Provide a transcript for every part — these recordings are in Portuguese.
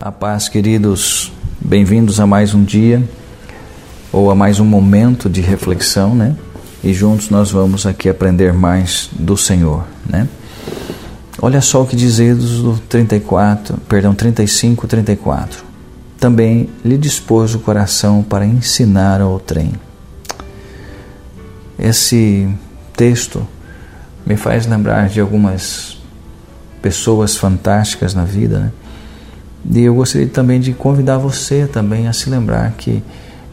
A paz, queridos, bem-vindos a mais um dia ou a mais um momento de reflexão, né? E juntos nós vamos aqui aprender mais do Senhor, né? Olha só o que diz Êxodo do 34, perdão, 35, 34. Também lhe dispôs o coração para ensinar ao trem. Esse texto me faz lembrar de algumas pessoas fantásticas na vida, né? E eu gostaria também de convidar você também a se lembrar que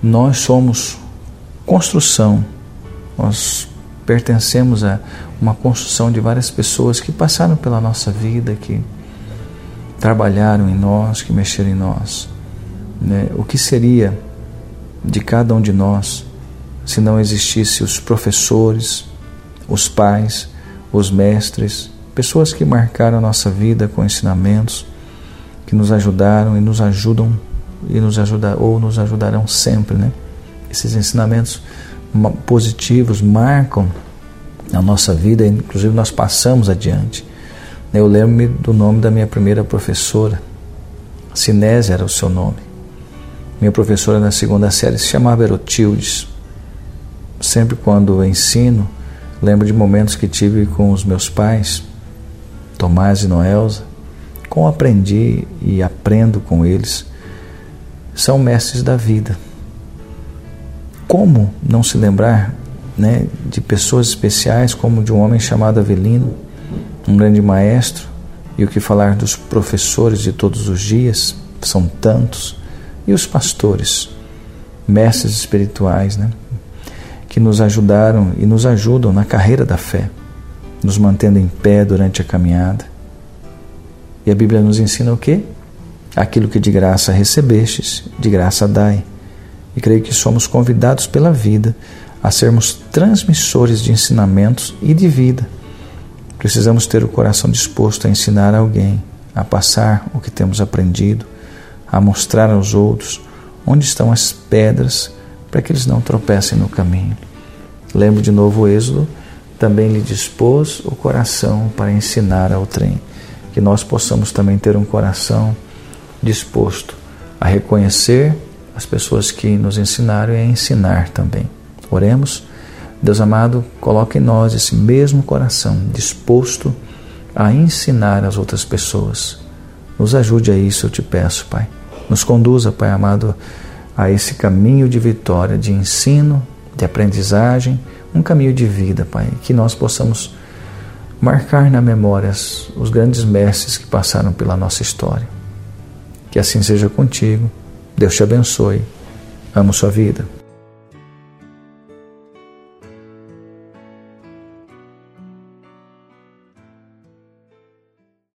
nós somos construção, nós pertencemos a uma construção de várias pessoas que passaram pela nossa vida, que trabalharam em nós, que mexeram em nós. Né? O que seria de cada um de nós se não existisse os professores, os pais, os mestres, pessoas que marcaram a nossa vida com ensinamentos, que nos ajudaram e nos ajudam e nos ajudar ou nos ajudarão sempre, né? Esses ensinamentos positivos marcam a nossa vida, inclusive nós passamos adiante. Eu lembro-me do nome da minha primeira professora, Sinésia era o seu nome. Minha professora na segunda série se chamava Erotildes. Sempre quando ensino, lembro de momentos que tive com os meus pais, Tomás e Noelza, como aprendi e aprendo com eles, são mestres da vida. Como não se lembrar né, de pessoas especiais, como de um homem chamado Avelino, um grande maestro, e o que falar dos professores de todos os dias, são tantos, e os pastores, mestres espirituais, né, que nos ajudaram e nos ajudam na carreira da fé, nos mantendo em pé durante a caminhada e a Bíblia nos ensina o quê? Aquilo que de graça recebestes, de graça dai. E creio que somos convidados pela vida a sermos transmissores de ensinamentos e de vida. Precisamos ter o coração disposto a ensinar alguém, a passar o que temos aprendido, a mostrar aos outros onde estão as pedras para que eles não tropecem no caminho. Lembro de novo o Êxodo, também lhe dispôs o coração para ensinar ao trem que nós possamos também ter um coração disposto a reconhecer as pessoas que nos ensinaram e a ensinar também. Oremos. Deus amado, coloque em nós esse mesmo coração disposto a ensinar as outras pessoas. Nos ajude a isso, eu te peço, Pai. Nos conduza, Pai amado, a esse caminho de vitória, de ensino, de aprendizagem, um caminho de vida, Pai, que nós possamos marcar na memória os grandes mestres que passaram pela nossa história. Que assim seja contigo. Deus te abençoe. Amo sua vida.